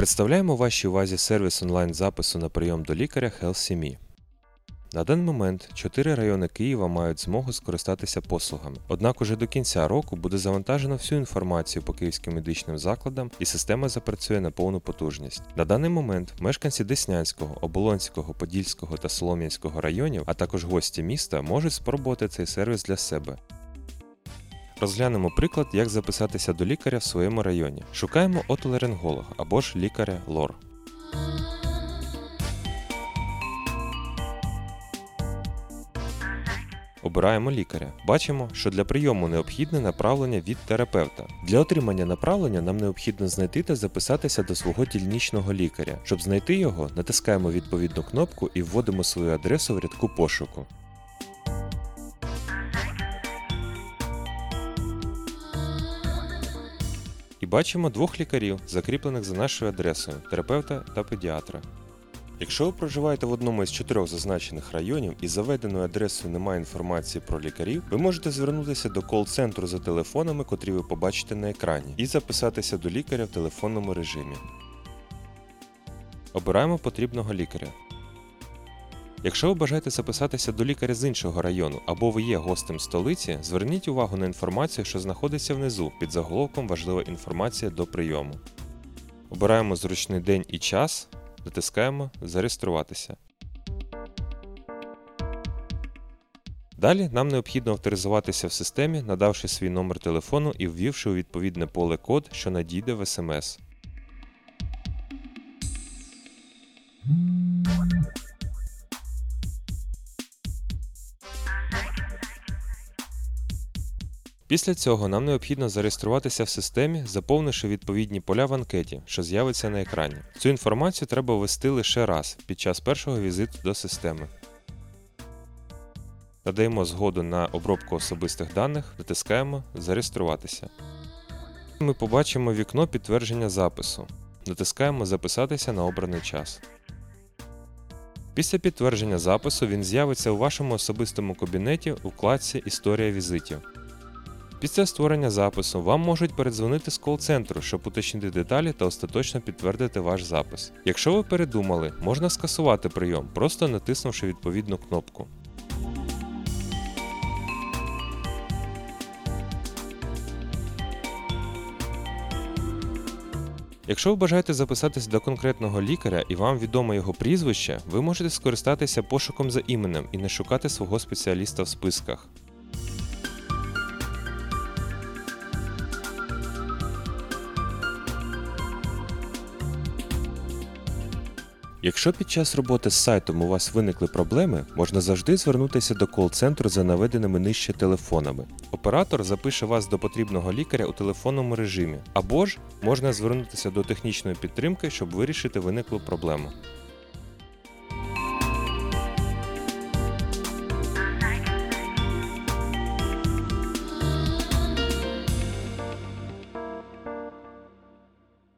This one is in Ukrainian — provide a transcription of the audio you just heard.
Представляємо вашій увазі сервіс онлайн-запису на прийом до лікаря HealthCME. На даний момент 4 райони Києва мають змогу скористатися послугами. Однак уже до кінця року буде завантажено всю інформацію по київським медичним закладам і система запрацює на повну потужність. На даний момент мешканці Деснянського, Оболонського, Подільського та Солом'янського районів, а також гості міста можуть спробувати цей сервіс для себе. Розглянемо приклад, як записатися до лікаря в своєму районі. Шукаємо отоларинголога або ж лікаря ЛОР. Обираємо лікаря. Бачимо, що для прийому необхідне направлення від терапевта. Для отримання направлення нам необхідно знайти та записатися до свого дільничного лікаря. Щоб знайти його, натискаємо відповідну кнопку і вводимо свою адресу в рядку пошуку. Бачимо двох лікарів, закріплених за нашою адресою терапевта та педіатра. Якщо ви проживаєте в одному із чотирьох зазначених районів і за введеною адресою немає інформації про лікарів, ви можете звернутися до кол-центру за телефонами, котрі ви побачите на екрані, і записатися до лікаря в телефонному режимі. Обираємо потрібного лікаря. Якщо ви бажаєте записатися до лікаря з іншого району або ви є гостем столиці, зверніть увагу на інформацію, що знаходиться внизу під заголовком Важлива інформація до прийому. Обираємо зручний день і час, натискаємо Зареєструватися. Далі нам необхідно авторизуватися в системі, надавши свій номер телефону і ввівши у відповідне поле код, що надійде в SMS. Після цього нам необхідно зареєструватися в системі, заповнивши відповідні поля в анкеті, що з'явиться на екрані. Цю інформацію треба ввести лише раз під час першого візиту до системи. Надаємо згоду на обробку особистих даних, натискаємо Зареєструватися. Ми побачимо вікно підтвердження запису. Натискаємо Записатися на обраний час. Після підтвердження запису він з'явиться у вашому особистому кабінеті у вкладці Історія візитів. Після створення запису вам можуть передзвонити з кол-центру, щоб уточнити деталі та остаточно підтвердити ваш запис. Якщо ви передумали, можна скасувати прийом, просто натиснувши відповідну кнопку. Якщо ви бажаєте записатися до конкретного лікаря і вам відомо його прізвище, ви можете скористатися пошуком за іменем і не шукати свого спеціаліста в списках. Якщо під час роботи з сайтом у вас виникли проблеми, можна завжди звернутися до кол-центру за наведеними нижче телефонами. Оператор запише вас до потрібного лікаря у телефонному режимі, або ж можна звернутися до технічної підтримки, щоб вирішити виниклу проблему.